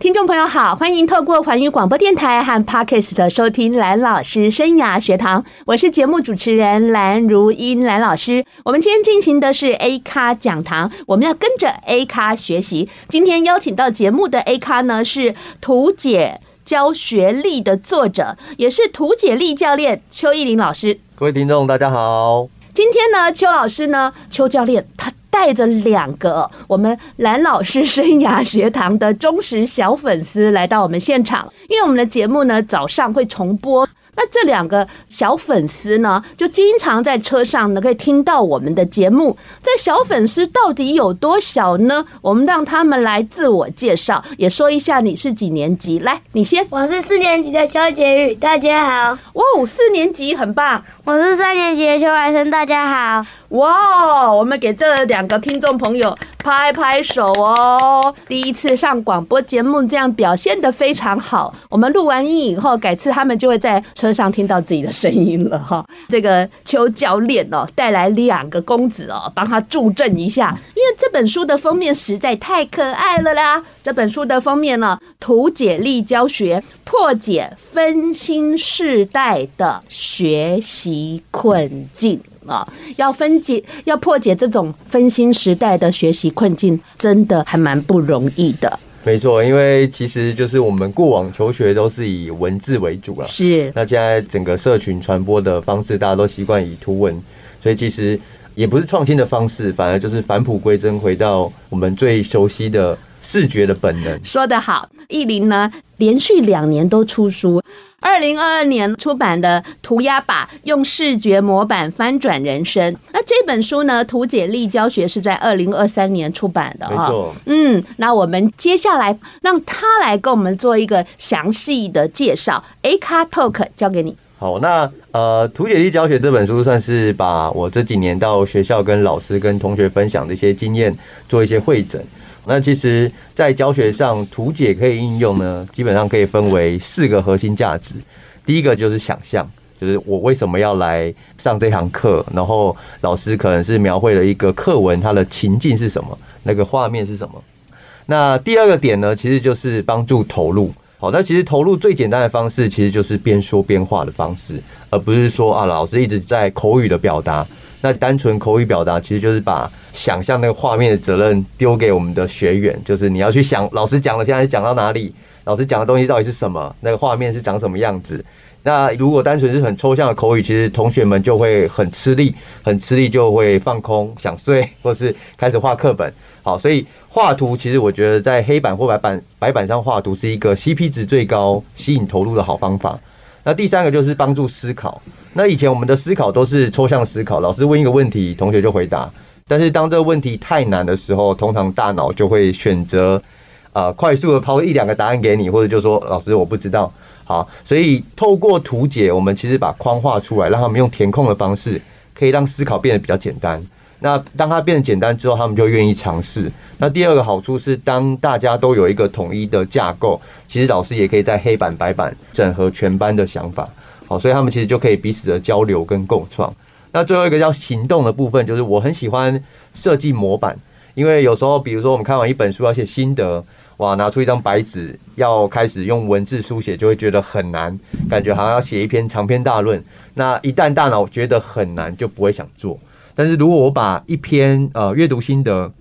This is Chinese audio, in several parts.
听众朋友好，欢迎透过环宇广播电台和的收听蓝老师生涯学堂，我是节目主持人蓝如英蓝老师。我们今天进行的是 A 咖讲堂，我们要跟着 A 咖学习。今天邀请到节目的 A 咖呢，是图解教学力的作者，也是图解力教练邱奕霖老师。各位听众，大家好。今天呢，邱老师呢，邱教练他。带着两个我们蓝老师生涯学堂的忠实小粉丝来到我们现场，因为我们的节目呢，早上会重播。那这两个小粉丝呢，就经常在车上呢，可以听到我们的节目。这小粉丝到底有多小呢？我们让他们来自我介绍，也说一下你是几年级。来，你先。我是四年级的邱杰宇，大家好。哇，四年级很棒。我是三年级的邱海生，大家好。哇，我们给这两个听众朋友拍拍手哦！第一次上广播节目，这样表现的非常好。我们录完音以后，改次他们就会在车车上听到自己的声音了哈。这个邱教练哦，带来两个公子哦，帮他助阵一下，因为这本书的封面实在太可爱了啦。这本书的封面呢，图解力教学，破解分心世代的学习困境。啊，要分解，要破解这种分心时代的学习困境，真的还蛮不容易的。没错，因为其实就是我们过往求学都是以文字为主了，是。那现在整个社群传播的方式，大家都习惯以图文，所以其实也不是创新的方式，反而就是返璞归真，回到我们最熟悉的视觉的本能。说得好，意林呢，连续两年都出书。二零二二年出版的《涂鸦吧，用视觉模板翻转人生》。那这本书呢，图解力教学是在二零二三年出版的。没错。嗯，那我们接下来让他来跟我们做一个详细的介绍。A 卡 Talk 交给你。好，那呃，图解力教学这本书算是把我这几年到学校跟老师跟同学分享的一些经验做一些汇整。那其实，在教学上，图解可以应用呢，基本上可以分为四个核心价值。第一个就是想象，就是我为什么要来上这堂课，然后老师可能是描绘了一个课文，它的情境是什么，那个画面是什么。那第二个点呢，其实就是帮助投入。好，那其实投入最简单的方式，其实就是边说边画的方式，而不是说啊，老师一直在口语的表达。那单纯口语表达，其实就是把想象那个画面的责任丢给我们的学员，就是你要去想老师讲的现在讲到哪里，老师讲的东西到底是什么，那个画面是长什么样子。那如果单纯是很抽象的口语，其实同学们就会很吃力，很吃力就会放空想睡，或是开始画课本。好，所以画图其实我觉得在黑板或白板白板上画图是一个 CP 值最高、吸引投入的好方法。那第三个就是帮助思考。那以前我们的思考都是抽象思考，老师问一个问题，同学就回答。但是当这个问题太难的时候，通常大脑就会选择啊，快速的抛一两个答案给你，或者就说老师我不知道。好，所以透过图解，我们其实把框画出来，让他们用填空的方式，可以让思考变得比较简单。那当它变得简单之后，他们就愿意尝试。那第二个好处是，当大家都有一个统一的架构，其实老师也可以在黑板白板整合全班的想法。好，所以他们其实就可以彼此的交流跟共创。那最后一个叫行动的部分，就是我很喜欢设计模板，因为有时候，比如说我们看完一本书要写心得，哇，拿出一张白纸要开始用文字书写，就会觉得很难，感觉好像要写一篇长篇大论。那一旦大脑觉得很难，就不会想做。但是如果我把一篇呃阅读心得，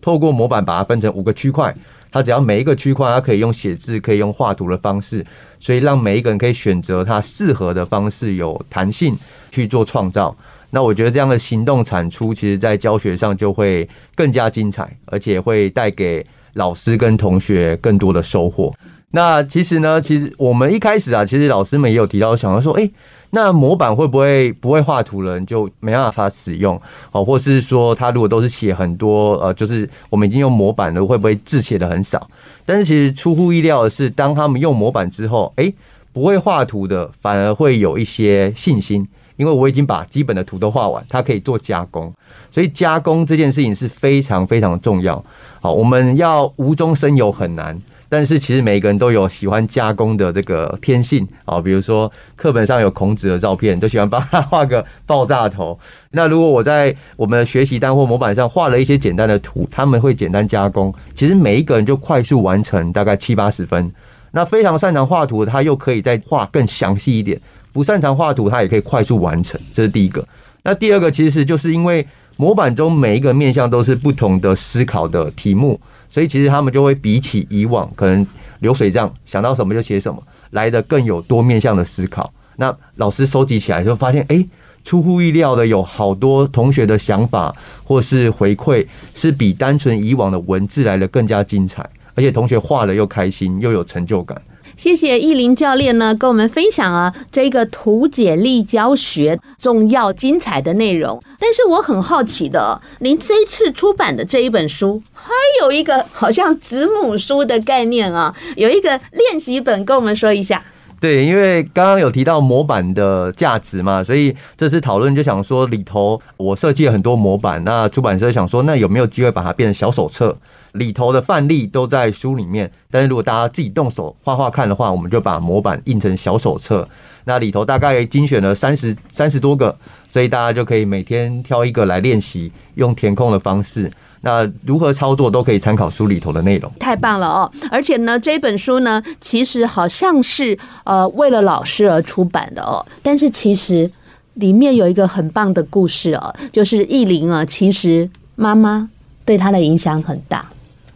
透过模板把它分成五个区块。它只要每一个区块，它可以用写字，可以用画图的方式，所以让每一个人可以选择他适合的方式，有弹性去做创造。那我觉得这样的行动产出，其实在教学上就会更加精彩，而且会带给老师跟同学更多的收获。那其实呢，其实我们一开始啊，其实老师们也有提到，想要说，诶，那模板会不会不会画图的人就没办法使用？哦，或是说他如果都是写很多，呃，就是我们已经用模板了，会不会字写的很少？但是其实出乎意料的是，当他们用模板之后，诶，不会画图的反而会有一些信心，因为我已经把基本的图都画完，它可以做加工，所以加工这件事情是非常非常重要。好，我们要无中生有很难。但是其实每个人都有喜欢加工的这个天性啊，比如说课本上有孔子的照片，都喜欢帮他画个爆炸头。那如果我在我们的学习单或模板上画了一些简单的图，他们会简单加工，其实每一个人就快速完成大概七八十分。那非常擅长画图，他又可以再画更详细一点；不擅长画图，他也可以快速完成。这是第一个。那第二个其实就是因为模板中每一个面向都是不同的思考的题目。所以其实他们就会比起以往可能流水账想到什么就写什么，来的更有多面向的思考。那老师收集起来就发现，哎，出乎意料的有好多同学的想法或是回馈，是比单纯以往的文字来的更加精彩，而且同学画了又开心又有成就感。谢谢奕霖教练呢，跟我们分享啊这个图解力教学重要精彩的内容。但是我很好奇的，您这一次出版的这一本书，还有一个好像子母书的概念啊，有一个练习本，跟我们说一下。对，因为刚刚有提到模板的价值嘛，所以这次讨论就想说里头我设计了很多模板，那出版社想说，那有没有机会把它变成小手册？里头的范例都在书里面，但是如果大家自己动手画画看的话，我们就把模板印成小手册。那里头大概精选了三十三十多个，所以大家就可以每天挑一个来练习，用填空的方式。那如何操作都可以参考书里头的内容。太棒了哦！而且呢，这本书呢，其实好像是呃为了老师而出版的哦，但是其实里面有一个很棒的故事哦，就是奕霖啊，其实妈妈对他的影响很大。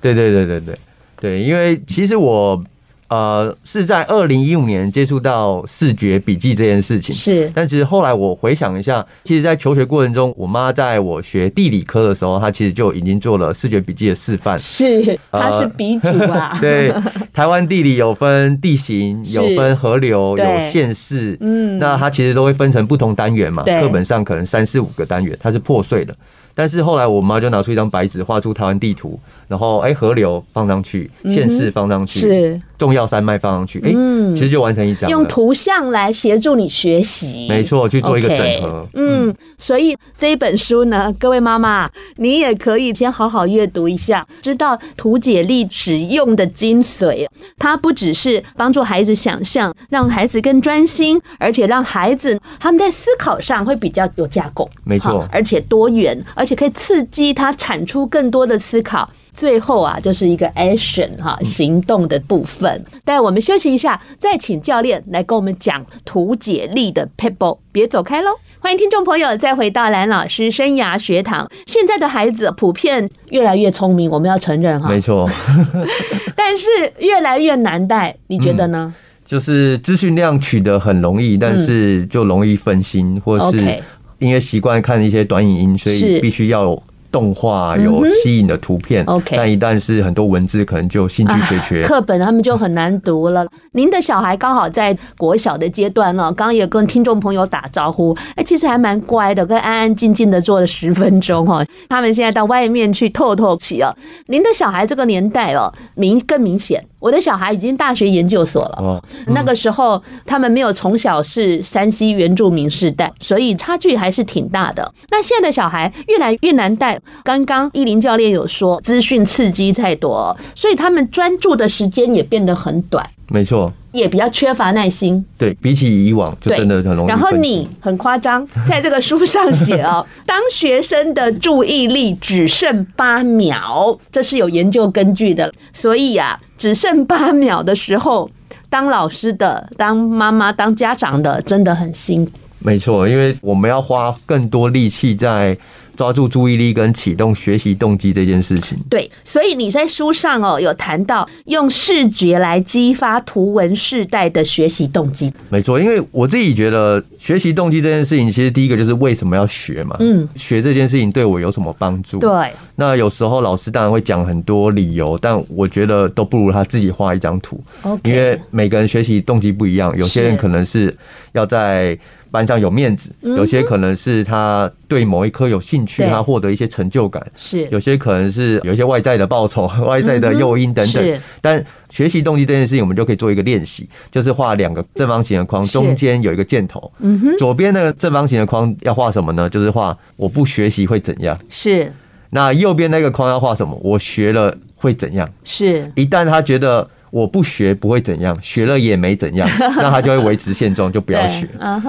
对对对对对对，因为其实我呃是在二零一五年接触到视觉笔记这件事情，是。但其实后来我回想一下，其实，在求学过程中，我妈在我学地理科的时候，她其实就已经做了视觉笔记的示范。是，她是鼻祖啊。对，台湾地理有分地形，有分河流，有县市。嗯，那它其实都会分成不同单元嘛，课本上可能三四五个单元，它是破碎的。但是后来我妈就拿出一张白纸，画出台湾地图，然后哎河流放上去，县市放上去，是重要山脉放上去，哎，其实就完成一张。用图像来协助你学习，没错，去做一个整合。嗯，所以这一本书呢，各位妈妈，你也可以先好好阅读一下，知道图解力使用的精髓。它不只是帮助孩子想象，让孩子更专心，而且让孩子他们在思考上会比较有架构，没错，而且多元。而且可以刺激他产出更多的思考，最后啊，就是一个 action 哈行动的部分。但我们休息一下，再请教练来跟我们讲图解力的 people，，别走开喽！欢迎听众朋友再回到蓝老师生涯学堂。现在的孩子普遍越来越聪明，我们要承认哈，没错。但是越来越难带，你觉得呢？就是资讯量取得很容易，但是就容易分心，或是。因为习惯看一些短影音，所以必须要有动画，有吸引的图片。OK，但一旦是很多文字，可能就兴趣缺缺。课本他们就很难读了。您的小孩刚好在国小的阶段呢，刚刚也跟听众朋友打招呼，哎，其实还蛮乖的，跟安安静静的坐了十分钟哈。他们现在到外面去透透气哦。您的小孩这个年代哦，明更明显。我的小孩已经大学研究所了。哦，那个时候他们没有从小是山西原住民世代，所以差距还是挺大的。那现在的小孩越来越难带。刚刚依林教练有说，资讯刺激太多，所以他们专注的时间也变得很短。没错，也比较缺乏耐心。对，比起以往，就真的很容易。然后你很夸张，在这个书上写哦，当学生的注意力只剩八秒，这是有研究根据的。所以啊。只剩八秒的时候，当老师的、当妈妈、当家长的，真的很辛苦。没错，因为我们要花更多力气在。抓住注意力跟启动学习动机这件事情，对，所以你在书上哦有谈到用视觉来激发图文世代的学习动机。没错，因为我自己觉得学习动机这件事情，其实第一个就是为什么要学嘛？嗯，学这件事情对我有什么帮助？对，那有时候老师当然会讲很多理由，但我觉得都不如他自己画一张图。OK，因为每个人学习动机不一样，有些人可能是要在。班上有面子，有些可能是他对某一科有兴趣，他获得一些成就感；是有些可能是有一些外在的报酬、外在的诱因等等。但学习动机这件事情，我们就可以做一个练习，就是画两个正方形的框，中间有一个箭头。嗯哼，左边那个正方形的框要画什么呢？就是画我不学习会怎样。是，那右边那个框要画什么？我学了会怎样？是，一旦他觉得。我不学不会怎样，学了也没怎样，那他就会维持现状，就不要学。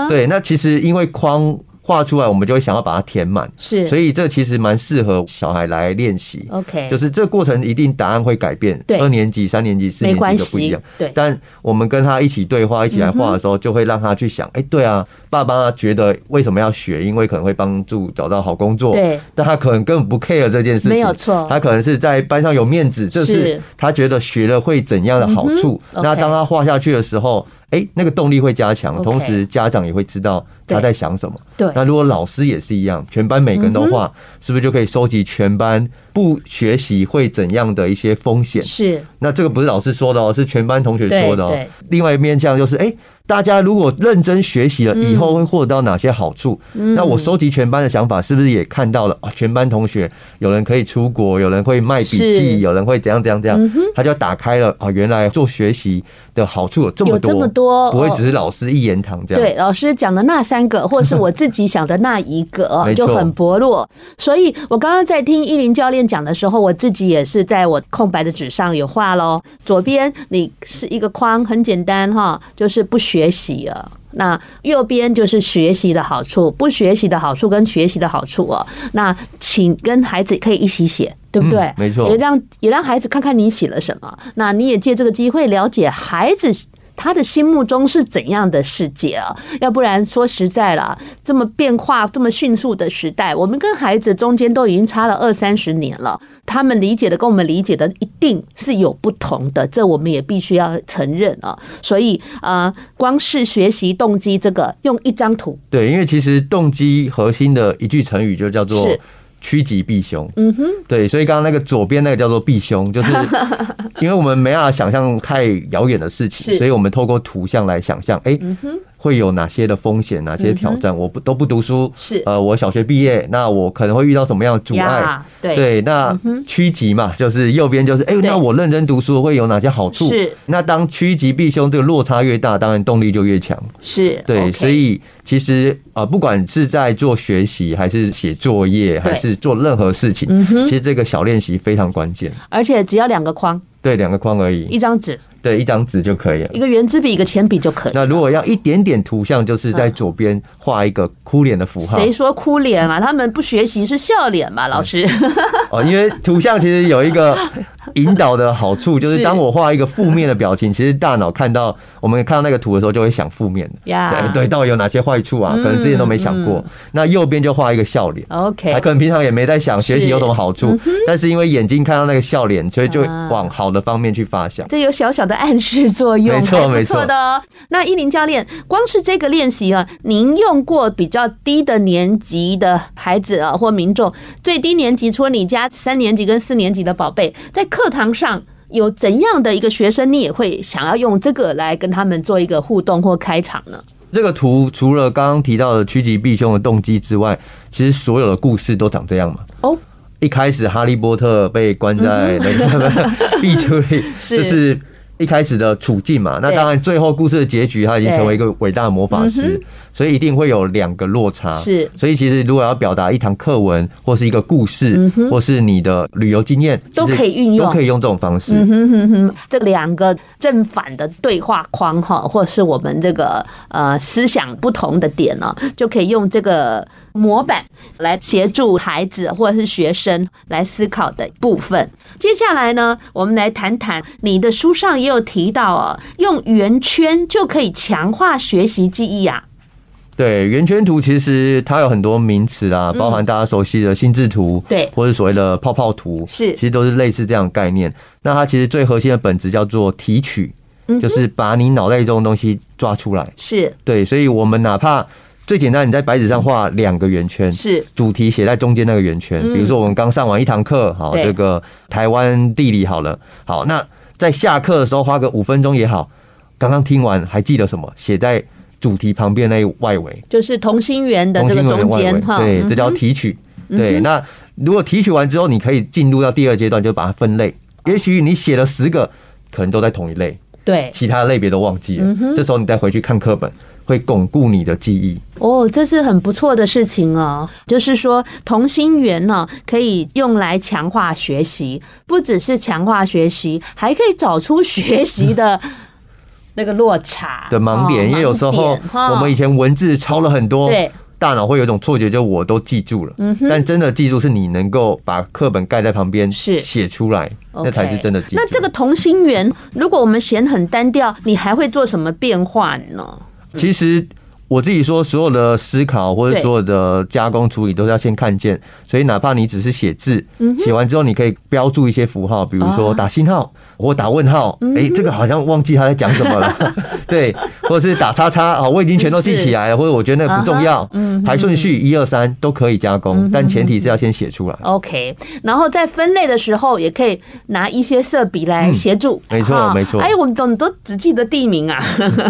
对，那其实因为框。画出来，我们就会想要把它填满，是，所以这其实蛮适合小孩来练习。OK，就是这过程一定答案会改变，对，二年级、三年级、四年级就不一样。对，但我们跟他一起对话、一起来画的时候，就会让他去想，哎，对啊，爸爸觉得为什么要学？因为可能会帮助找到好工作。对，但他可能根本不 care 这件事情，没有错。他可能是在班上有面子，这是他觉得学了会怎样的好处。那当他画下去的时候。哎、欸，那个动力会加强，同时家长也会知道他在想什么。对，那如果老师也是一样，全班每个人都画，是不是就可以收集全班不学习会怎样的一些风险？是。那这个不是老师说的哦，是全班同学说的哦。另外一面这样就是，哎。大家如果认真学习了，以后会获得到哪些好处？那我收集全班的想法，是不是也看到了啊？全班同学有人可以出国，有人会卖笔记，有人会怎样怎样怎样，他就打开了啊！原来做学习的好处有这么多，这么多，不会只是老师一言堂这样。对，老师讲的那三个，或是我自己想的那一个，就很薄弱。所以我刚刚在听依林教练讲的时候，我自己也是在我空白的纸上有画喽。左边你是一个框，很简单哈，就是不学习啊，那右边就是学习的好处，不学习的好处跟学习的好处哦。那请跟孩子可以一起写，对不对？嗯，没错，也让也让孩子看看你写了什么。那你也借这个机会了解孩子。他的心目中是怎样的世界啊？要不然说实在了，这么变化、这么迅速的时代，我们跟孩子中间都已经差了二三十年了。他们理解的跟我们理解的一定是有不同的，这我们也必须要承认啊。所以呃，光是学习动机这个，用一张图，对，因为其实动机核心的一句成语就叫做。趋吉避凶，嗯哼，对，所以刚刚那个左边那个叫做避凶，就是 因为我们没办法想象太遥远的事情，所以我们透过图像来想象，哎。会有哪些的风险，哪些挑战？我不都不读书，是呃，我小学毕业，那我可能会遇到什么样的阻碍？对，那趋吉嘛，就是右边就是，哎，那我认真读书会有哪些好处？是，那当趋吉避凶这个落差越大，当然动力就越强。是对，所以其实呃，不管是在做学习，还是写作业，还是做任何事情，其实这个小练习非常关键。而且只要两个框，对，两个框而已，一张纸。对，一张纸就可以了，一个圆珠笔，一个铅笔就可以。那如果要一点点图像，就是在左边画一个哭脸的符号。谁说哭脸嘛？他们不学习是笑脸嘛？老师。哦，因为图像其实有一个 引导的好处，就是当我画一个负面的表情，其实大脑看到我们看到那个图的时候，就会想负面的。呀，对，到底有哪些坏处啊？可能之前都没想过。那右边就画一个笑脸。OK，还可能平常也没在想学习有什么好处，但是因为眼睛看到那个笑脸，所以就往好的方面去发想。这有小小的暗示作用。没错，没错的哦。那依林教练，光是这个练习啊，您用过比较低的年级的孩子啊，或民众，最低年级，除了你家三年级跟四年级的宝贝，在课堂上有怎样的一个学生，你也会想要用这个来跟他们做一个互动或开场呢？这个图除了刚刚提到的趋吉避凶的动机之外，其实所有的故事都长这样嘛。哦，一开始哈利波特被关在那个 壁橱里，就是。一开始的处境嘛，那当然最后故事的结局，他已经成为一个伟大的魔法师，所以一定会有两个落差。是，所以其实如果要表达一堂课文，或是一个故事，或是你的旅游经验，都可以运用，都可以用这种方式。嗯哼哼哼，这两个正反的对话框哈，或是我们这个呃思想不同的点呢，就可以用这个。模板来协助孩子或者是学生来思考的部分。接下来呢，我们来谈谈你的书上也有提到哦，用圆圈就可以强化学习记忆呀。对，圆圈图其实它有很多名词啦，包含大家熟悉的心智图，对，或者所谓的泡泡图，是，其实都是类似这样的概念。那它其实最核心的本质叫做提取，就是把你脑袋中的东西抓出来。是对，所以我们哪怕。最简单，你在白纸上画两个圆圈，是主题写在中间那个圆圈。比如说，我们刚上完一堂课，好，这个台湾地理好了，好，那在下课的时候花个五分钟也好。刚刚听完还记得什么？写在主题旁边那外围，就是同心圆的这个中间哈。对，这叫提取。对，那如果提取完之后，你可以进入到第二阶段，就把它分类。也许你写了十个，可能都在同一类，对，其他类别都忘记了。这时候你再回去看课本。会巩固你的记忆。哦，这是很不错的事情哦。就是说，同心圆呢，可以用来强化学习，不只是强化学习，还可以找出学习的那个落差的盲点。因为有时候我们以前文字抄了很多，对。大脑会有一种错觉，就我都记住了，嗯、但真的记住是你能够把课本盖在旁边，是写出来，那才是真的记住。那这个同心圆，如果我们嫌很单调，你还会做什么变化呢？其实。我自己说，所有的思考或者所有的加工处理都是要先看见，所以哪怕你只是写字，写完之后你可以标注一些符号，比如说打星号或打问号，哎，这个好像忘记他在讲什么了，对，或者是打叉叉啊，我已经全都记起来了，或者我觉得那个不重要，排顺序一二三都可以加工，但前提是要先写出来。OK，然后在分类的时候也可以拿一些色笔来协助，没错没错。哎，我们总都只记得地名啊，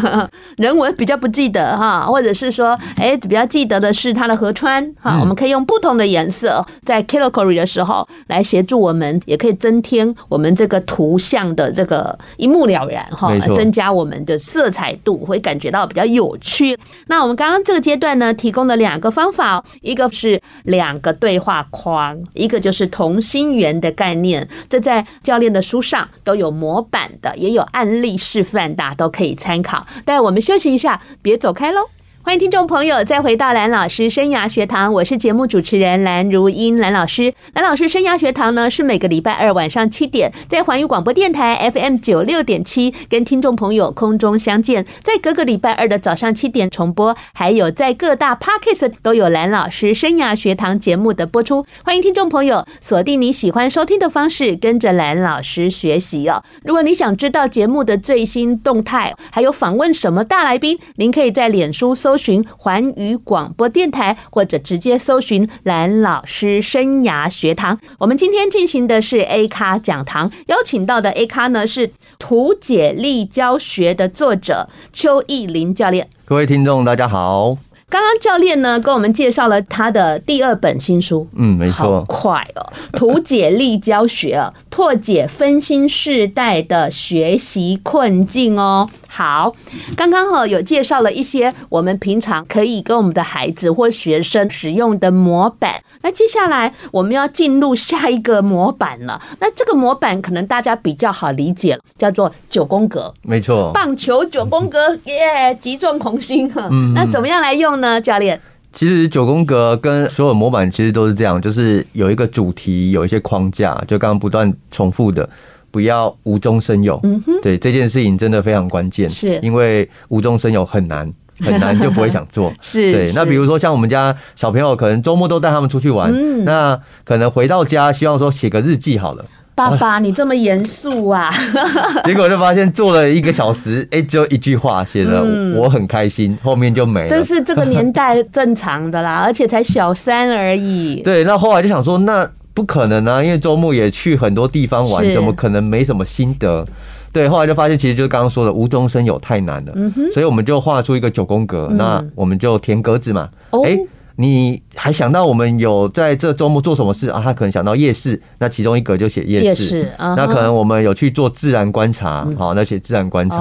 人文比较不记得哈。或者是说，哎，比较记得的是它的河川哈，我们可以用不同的颜色在 Calligraphy 的时候来协助我们，也可以增添我们这个图像的这个一目了然哈，增加我们的色彩度，会感觉到比较有趣。那我们刚刚这个阶段呢，提供了两个方法，一个是两个对话框，一个就是同心圆的概念。这在教练的书上都有模板的，也有案例示范，大家都可以参考。待我们休息一下，别走开喽。欢迎听众朋友再回到蓝老师生涯学堂，我是节目主持人蓝如英，蓝老师。蓝老师生涯学堂呢，是每个礼拜二晚上七点在环宇广播电台 FM 九六点七跟听众朋友空中相见，在各个礼拜二的早上七点重播，还有在各大 Podcast 都有蓝老师生涯学堂节目的播出。欢迎听众朋友锁定你喜欢收听的方式，跟着蓝老师学习哦。如果你想知道节目的最新动态，还有访问什么大来宾，您可以在脸书搜。搜寻环宇广播电台，或者直接搜寻蓝老师生涯学堂。我们今天进行的是 A 咖讲堂，邀请到的 A 咖呢是图解力教学的作者邱义林教练。各位听众，大家好。刚刚教练呢跟我们介绍了他的第二本新书，嗯，没错，好快哦，图解力教学啊，破解分心世代的学习困境哦。好，刚刚哈有介绍了一些我们平常可以跟我们的孩子或学生使用的模板。那接下来我们要进入下一个模板了。那这个模板可能大家比较好理解了，叫做九宫格。没错，棒球九宫格，耶，击中红心。嗯，那怎么样来用呢？教练，其实九宫格跟所有模板其实都是这样，就是有一个主题，有一些框架，就刚刚不断重复的。不要无中生有，嗯哼，对这件事情真的非常关键，是因为无中生有很难很难，就不会想做。是对。那比如说像我们家小朋友，可能周末都带他们出去玩，嗯，那可能回到家希望说写个日记好了。爸爸，你这么严肃啊？结果就发现做了一个小时，哎，只有一句话写的我很开心，后面就没了。这是这个年代正常的啦，而且才小三而已。对，那后来就想说那。不可能啊，因为周末也去很多地方玩，怎么可能没什么心得？对，后来就发现，其实就是刚刚说的无中生有太难了，嗯，所以我们就画出一个九宫格，那我们就填格子嘛。哎，你还想到我们有在这周末做什么事啊？他可能想到夜市，那其中一格就写夜市。那可能我们有去做自然观察，好，那写自然观察。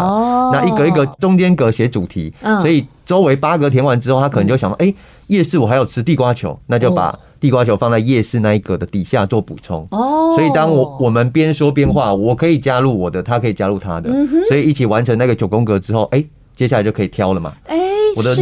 那一格一格中间格写主题，所以周围八格填完之后，他可能就想到，哎，夜市我还有吃地瓜球，那就把。地瓜球放在夜市那一格的底下做补充。哦，所以当我我们边说边画，我可以加入我的，他可以加入他的，所以一起完成那个九宫格之后，哎，接下来就可以挑了嘛。哎，我的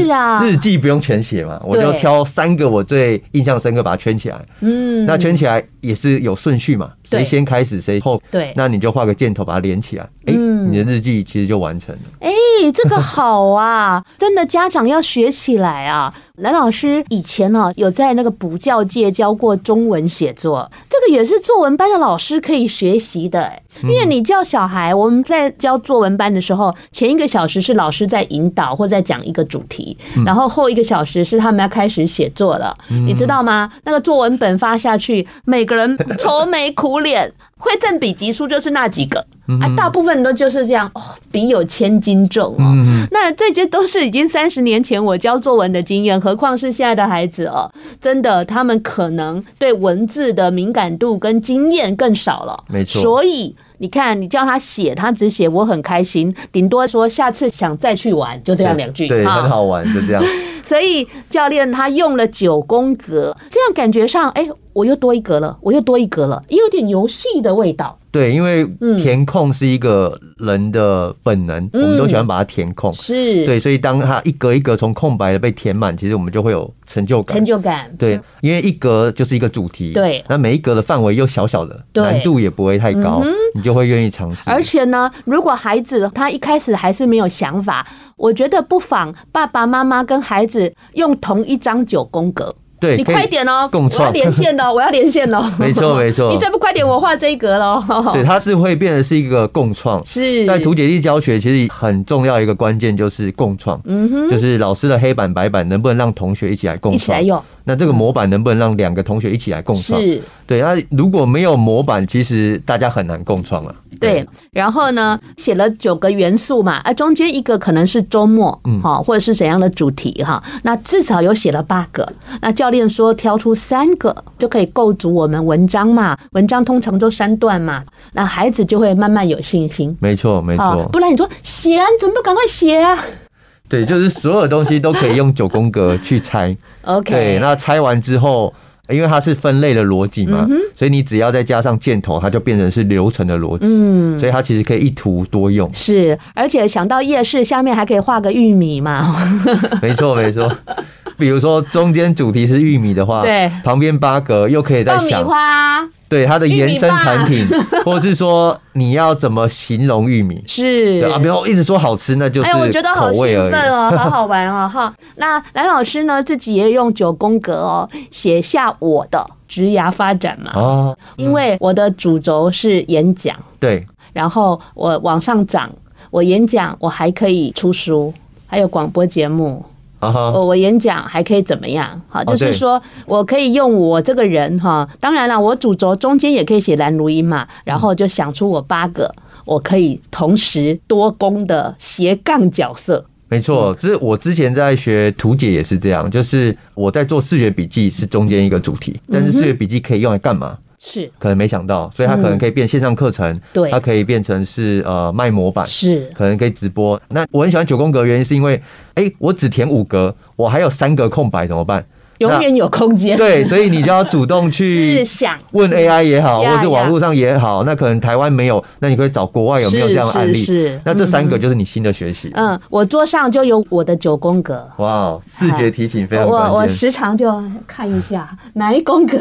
日记不用全写嘛，我就挑三个我最印象深刻，把它圈起来。嗯，那圈起来也是有顺序嘛，谁先开始谁后。对，那你就画个箭头把它连起来，哎，你的日记其实就完成了。哎，这个好啊，真的家长要学起来啊。蓝老师以前呢，有在那个补教界教过中文写作，这个也是作文班的老师可以学习的。因为你教小孩，我们在教作文班的时候，前一个小时是老师在引导或在讲一个主题，然后后一个小时是他们要开始写作了，你知道吗？那个作文本发下去，每个人愁眉苦脸。会赠笔疾书就是那几个啊，大部分都就是这样哦，笔有千斤重哦。那这些都是已经三十年前我教作文的经验，何况是现在的孩子哦，真的他们可能对文字的敏感度跟经验更少了。没错，所以你看，你叫他写，他只写我很开心，顶多说下次想再去玩，就这样两句，对，很好玩，就这样。所以教练他用了九宫格，这样感觉上，哎，我又多一格了，我又多一格了，也有点游戏的味道。对，因为填空是一个人的本能，嗯、我们都喜欢把它填空。是，对，所以当它一格一格从空白的被填满，其实我们就会有成就感。成就感。对，因为一格就是一个主题。对，那每一格的范围又小小的，难度也不会太高，嗯、你就会愿意尝试。而且呢，如果孩子他一开始还是没有想法，我觉得不妨爸爸妈妈跟孩子用同一张九宫格。对，你快点哦！共创，我要连线哦！我要连线哦！没错，没错。你再不快点，我画这一格喽。对，它是会变得是一个共创。是在图解力教学，其实很重要一个关键就是共创。嗯哼，就是老师的黑板白板能不能让同学一起来共创？一起来用。那这个模板能不能让两个同学一起来共创？是，对。那如果没有模板，其实大家很难共创了。对。然后呢，写了九个元素嘛，啊，中间一个可能是周末，嗯，好，或者是怎样的主题哈。那至少有写了八个。那教练说挑出三个就可以构筑我们文章嘛，文章通常都三段嘛，那孩子就会慢慢有信心。没错，没错。不然你说写啊，你怎么不赶快写啊？对，就是所有东西都可以用九宫格去拆。OK，对，那拆完之后，因为它是分类的逻辑嘛，嗯、所以你只要再加上箭头，它就变成是流程的逻辑。嗯，所以它其实可以一图多用。是，而且想到夜市下面还可以画个玉米嘛。没错，没错。比如说中间主题是玉米的话，对，旁边八格又可以再想。对它的延伸产品，或者是说你要怎么形容玉米？是对啊，比如一直说好吃，那就是口味而已。哎，我觉得好兴奋哦，好好玩哦，哈。那蓝老师呢，自己也用九宫格哦，写下我的职涯发展嘛。哦，因为我的主轴是演讲，对，然后我往上涨，我演讲，我还可以出书，还有广播节目。我我演讲还可以怎么样？好，就是说我可以用我这个人哈，当然了，我主轴中间也可以写蓝如音嘛，然后就想出我八个我可以同时多功的斜杠角色。没错，这是我之前在学图解也是这样，就是我在做视觉笔记是中间一个主题，但是视觉笔记可以用来干嘛？是，可能没想到，所以它可能可以变线上课程，对，它可以变成是呃卖模板，是，可能可以直播。那我很喜欢九宫格，原因是因为，哎，我只填五格，我还有三格空白，怎么办？永远有空间，对，所以你就要主动去 想问 AI 也好，或者网络上也好，那可能台湾没有，那你可以找国外有没有这样的案例？是，那这三个就是你新的学习。嗯，我桌上就有我的九宫格。哇，视觉提醒非常。我我时常就看一下 哪一宫格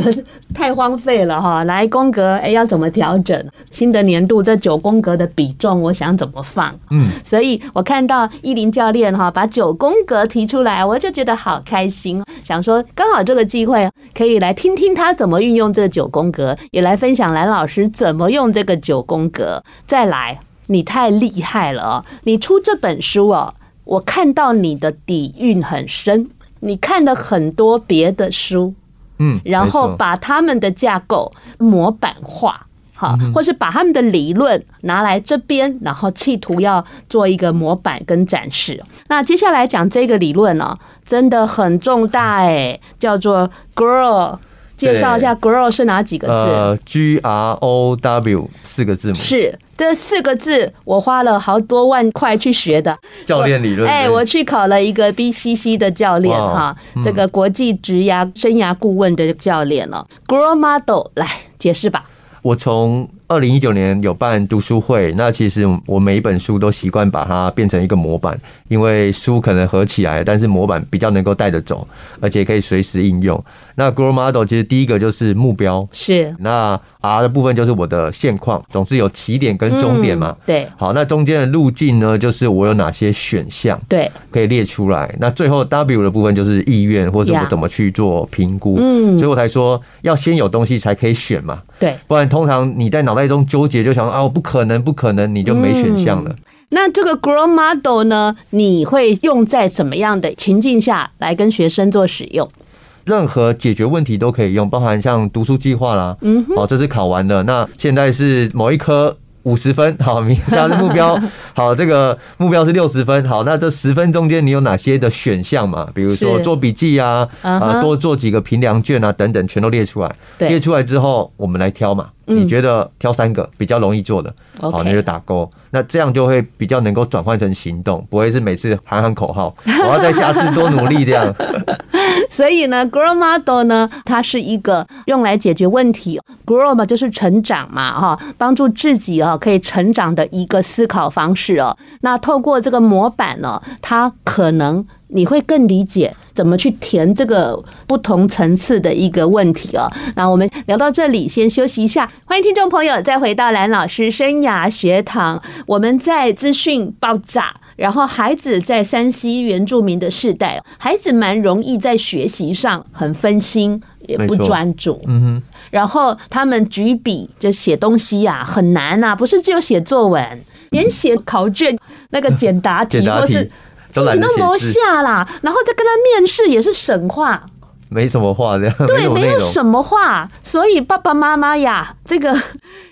太荒废了哈，哪一宫格哎要怎么调整？新的年度这九宫格的比重，我想怎么放？嗯，所以我看到依林教练哈把九宫格提出来，我就觉得好开心，想说。刚好这个机会可以来听听他怎么运用这九宫格，也来分享蓝老师怎么用这个九宫格。再来，你太厉害了哦！你出这本书哦，我看到你的底蕴很深，你看了很多别的书，嗯，然后把他们的架构模板化。好，或是把他们的理论拿来这边，然后企图要做一个模板跟展示。那接下来讲这个理论呢，真的很重大哎，叫做 Grow。介绍一下 Grow 是哪几个字？呃，G R O W 四个字母。是这四个字，我花了好多万块去学的教练理论。哎，我去考了一个 BCC 的教练哈，这个国际职涯生涯顾问的教练了。Grow Model 来解释吧。我从二零一九年有办读书会，那其实我每一本书都习惯把它变成一个模板，因为书可能合起来，但是模板比较能够带着走，而且可以随时应用。那 Grow Model 其实第一个就是目标，是那 R 的部分就是我的现况，总是有起点跟终点嘛。对，好，那中间的路径呢，就是我有哪些选项，对，可以列出来。那最后 W 的部分就是意愿，或者我怎么去做评估。嗯，所以我才说要先有东西才可以选嘛。对，不然通常你在脑袋中纠结，就想说啊，我不可能，不可能，你就没选项了。那这个 Grow Model 呢，你会用在什么样的情境下来跟学生做使用？任何解决问题都可以用，包含像读书计划啦。嗯，哦，这次考完了，那现在是某一科。五十分，好，明下的目标，好，这个目标是六十分，好，那这十分中间你有哪些的选项嘛？比如说做笔记啊，啊，多做几个评量卷啊，等等，全都列出来。列出来之后，我们来挑嘛。你觉得挑三个比较容易做的，好、嗯，那就打勾。那这样就会比较能够转换成行动，不会是每次喊喊口号，我要在下次多努力这样。所以呢，Grow Model 呢，它是一个用来解决问题，Grow 嘛就是成长嘛，哈，帮助自己啊可以成长的一个思考方式哦。那透过这个模板呢，它可能你会更理解怎么去填这个不同层次的一个问题哦。那我们聊到这里，先休息一下，欢迎听众朋友再回到蓝老师生涯学堂。我们在资讯爆炸。然后孩子在 3C 原住民的世代，孩子蛮容易在学习上很分心，也不专注。嗯哼。然后他们举笔就写东西呀、啊，很难呐、啊，不是只有写作文，连写考卷那个简答题 或是都懒得写下啦。然后再跟他面试也是省话。没什么话，这样对，没有什么话，所以爸爸妈妈呀，这个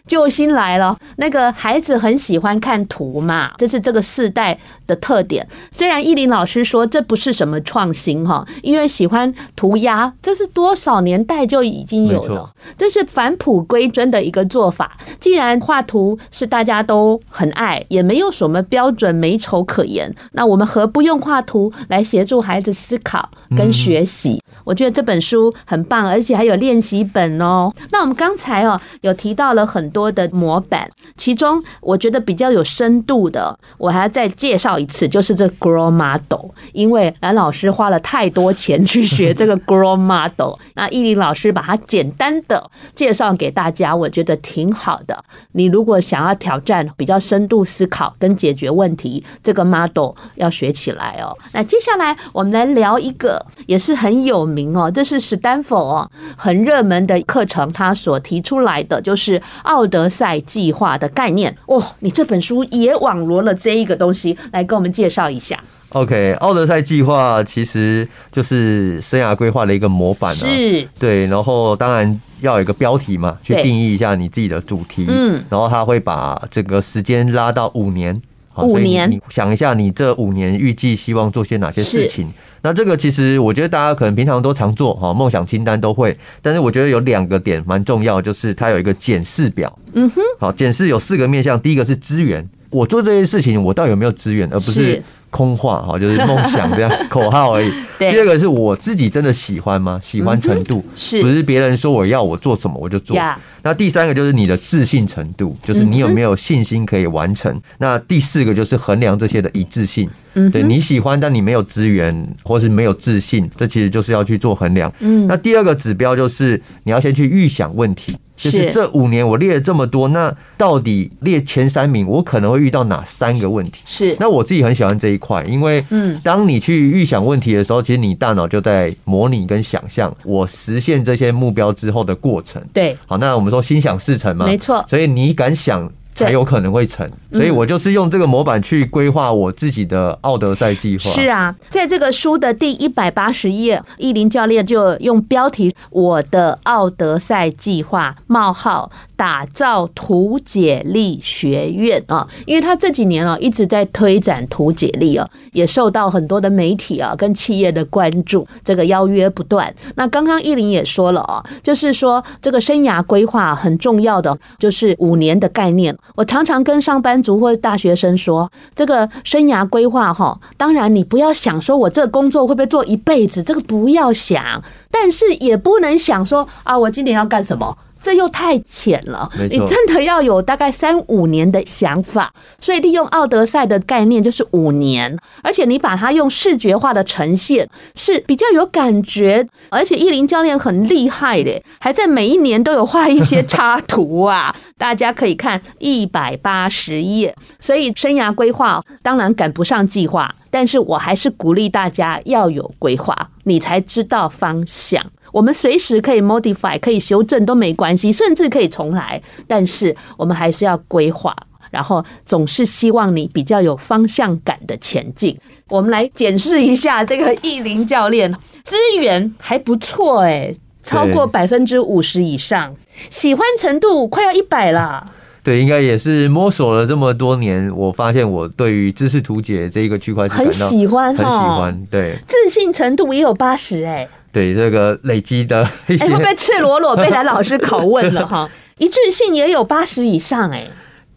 救星来了。那个孩子很喜欢看图嘛，这是这个世代的特点。虽然依林老师说这不是什么创新哈，因为喜欢涂鸦，这是多少年代就已经有了，这是返璞归真的一个做法。既然画图是大家都很爱，也没有什么标准美丑可言，那我们何不用画图来协助孩子思考跟学习？我觉得这本书很棒，而且还有练习本哦。那我们刚才哦有提到了很多多的模板，其中我觉得比较有深度的，我还要再介绍一次，就是这 Grow Model。因为蓝老师花了太多钱去学这个 Grow Model，那依林老师把它简单的介绍给大家，我觉得挺好的。你如果想要挑战比较深度思考跟解决问题，这个 Model 要学起来哦。那接下来我们来聊一个也是很有名哦，这是史丹佛哦很热门的课程，他所提出来的就是奥德赛计划的概念。哦。你这本书也网罗了这一个东西，来跟我们介绍一下。OK，奥德赛计划其实就是生涯规划的一个模板啊，是，对，然后当然要有一个标题嘛，去定义一下你自己的主题，嗯，然后他会把这个时间拉到五年，五年，你想一下，你这五年预计希望做些哪些事情？那这个其实我觉得大家可能平常都常做哈，梦想清单都会。但是我觉得有两个点蛮重要，就是它有一个检视表。嗯哼，好，检视有四个面向，第一个是资源，我做这些事情我到底有没有资源，而不是空话哈，就是梦想这样口号而已。第二个是我自己真的喜欢吗？喜欢程度是不是别人说我要我做什么我就做。那第三个就是你的自信程度，就是你有没有信心可以完成。那第四个就是衡量这些的一致性。嗯，对你喜欢，但你没有资源或是没有自信，这其实就是要去做衡量。嗯，那第二个指标就是你要先去预想问题，就是这五年我列了这么多，那到底列前三名，我可能会遇到哪三个问题？是，那我自己很喜欢这一块，因为嗯，当你去预想问题的时候，其实你大脑就在模拟跟想象我实现这些目标之后的过程。对，好，那我们说心想事成嘛，没错，所以你敢想。才有可能会成，所以我就是用这个模板去规划我自己的奥德赛计划。是啊，在这个书的第一百八十页，意林教练就用标题“我的奥德赛计划：冒号打造图解力学院”啊，因为他这几年啊一直在推展图解力啊，也受到很多的媒体啊跟企业的关注，这个邀约不断。那刚刚意林也说了啊，就是说这个生涯规划很重要的就是五年的概念。我常常跟上班族或者大学生说，这个生涯规划哈，当然你不要想说我这个工作会不会做一辈子，这个不要想，但是也不能想说啊，我今年要干什么。这又太浅了，你真的要有大概三五年的想法。所以利用奥德赛的概念就是五年，而且你把它用视觉化的呈现是比较有感觉。而且依林教练很厉害的，还在每一年都有画一些插图啊，大家可以看一百八十页。所以生涯规划当然赶不上计划，但是我还是鼓励大家要有规划，你才知道方向。我们随时可以 modify，可以修正都没关系，甚至可以重来。但是我们还是要规划，然后总是希望你比较有方向感的前进。我们来检视一下这个意林教练，资源还不错哎，超过百分之五十以上，喜欢程度快要一百了。对，应该也是摸索了这么多年，我发现我对于知识图解这一个区块很喜欢，很喜欢。对，自信程度也有八十哎。对这个累积的一些，会不会赤裸裸被蓝老师拷问了哈？一致性也有八十以上哎、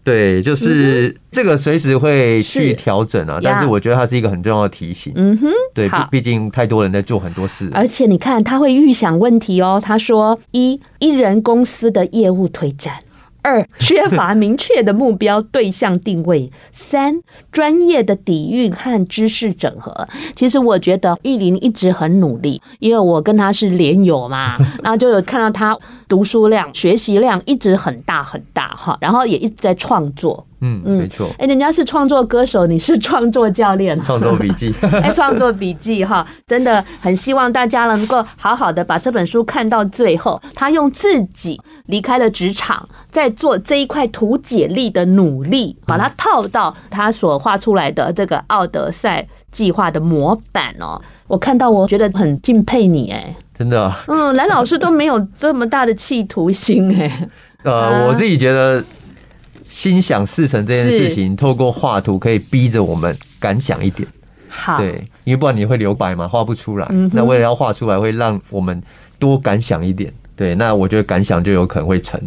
对，就是这个随时会去调整啊，但是我觉得它是一个很重要的提醒。嗯哼，对，毕竟太多人在做很多事。而且你看，他会预想问题哦。他说：一，一人公司的业务推展；二，缺乏明确的目标对象定位；三，专业的底蕴和知识整合。其实我觉得艺霖一直很努力，因为我跟他是连友嘛，然后就有看到他读书量、学习量一直很大很大哈，然后也一直在创作。嗯，没错。哎，人家是创作歌手，你是创作教练，创作笔记。哎，创作笔记哈，真的很希望大家能够好好的把这本书看到最后。他用自己离开了职场，在做这一块图解力的努力，把它套到他所画出来的这个奥德赛计划的模板哦。我看到，我觉得很敬佩你哎，真的。嗯，蓝老师都没有这么大的企图心哎。呃，我自己觉得。心想事成这件事情，透过画图可以逼着我们敢想一点。好，对，因为不然你会留白嘛，画不出来。那为了要画出来，会让我们多敢想一点。对，那我觉得敢想就有可能会成。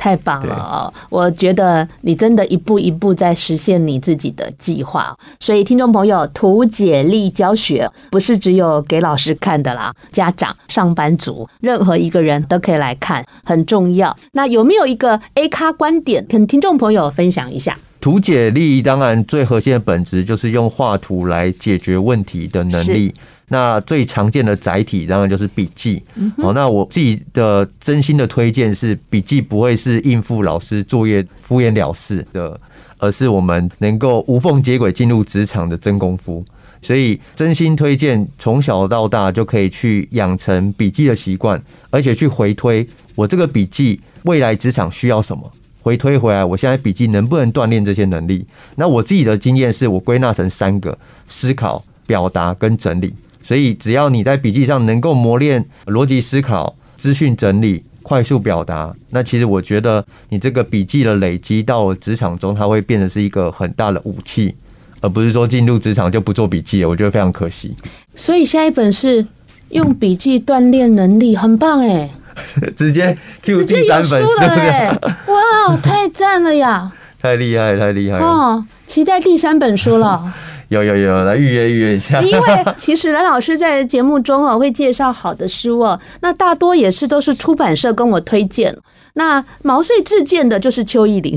太棒了哦！我觉得你真的一步一步在实现你自己的计划。所以，听众朋友，图解力教学不是只有给老师看的啦，家长、上班族，任何一个人都可以来看，很重要。那有没有一个 A 咖观点跟听众朋友分享一下？图解力当然最核心的本质就是用画图来解决问题的能力。那最常见的载体当然就是笔记。好，那我自己的真心的推荐是，笔记不会是应付老师作业敷衍了事的，而是我们能够无缝接轨进入职场的真功夫。所以真心推荐从小到大就可以去养成笔记的习惯，而且去回推我这个笔记未来职场需要什么。回推回来，我现在笔记能不能锻炼这些能力？那我自己的经验是我归纳成三个：思考、表达跟整理。所以，只要你在笔记上能够磨练逻辑思考、资讯整理、快速表达，那其实我觉得你这个笔记的累积到职场中，它会变得是一个很大的武器，而不是说进入职场就不做笔记了。我觉得非常可惜。所以下一本是用笔记锻炼能力，很棒哎！直接 Q 第三本书了哎！哇，太赞了呀！太厉害，太厉害哦！期待第三本书了。有有有，来预约预约一下。因为 其实蓝老师在节目中哦会介绍好的书哦，那大多也是都是出版社跟我推荐。那毛遂自荐的就是邱意林，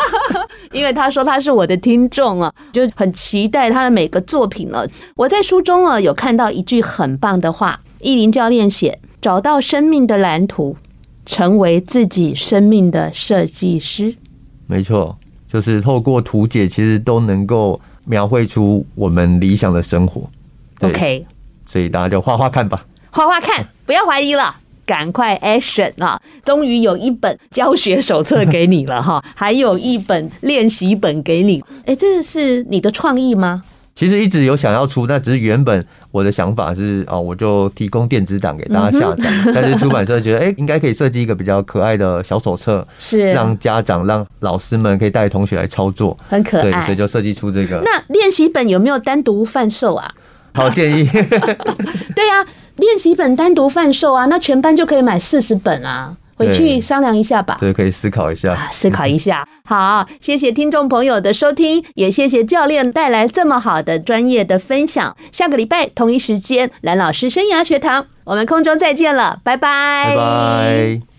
因为他说他是我的听众啊，就很期待他的每个作品了。我在书中啊有看到一句很棒的话，意林教练写：找到生命的蓝图，成为自己生命的设计师。没错，就是透过图解，其实都能够。描绘出我们理想的生活，OK，所以大家就画画看吧，画画看，不要怀疑了，赶快 action 啊！终于有一本教学手册给你了哈，还有一本练习本给你。哎，这是你的创意吗？其实一直有想要出，那只是原本我的想法是哦，我就提供电子档给大家下载。嗯、但是出版社觉得，哎、欸，应该可以设计一个比较可爱的小手册，是让家长、让老师们可以带同学来操作，很可爱。对，所以就设计出这个。那练习本有没有单独贩售啊？好建议。对啊，练习本单独贩售啊，那全班就可以买四十本啊。回去商量一下吧，对，可以思考一下，啊，思考一下。好，谢谢听众朋友的收听，也谢谢教练带来这么好的专业的分享。下个礼拜同一时间，蓝老师生涯学堂，我们空中再见了，拜拜，拜拜。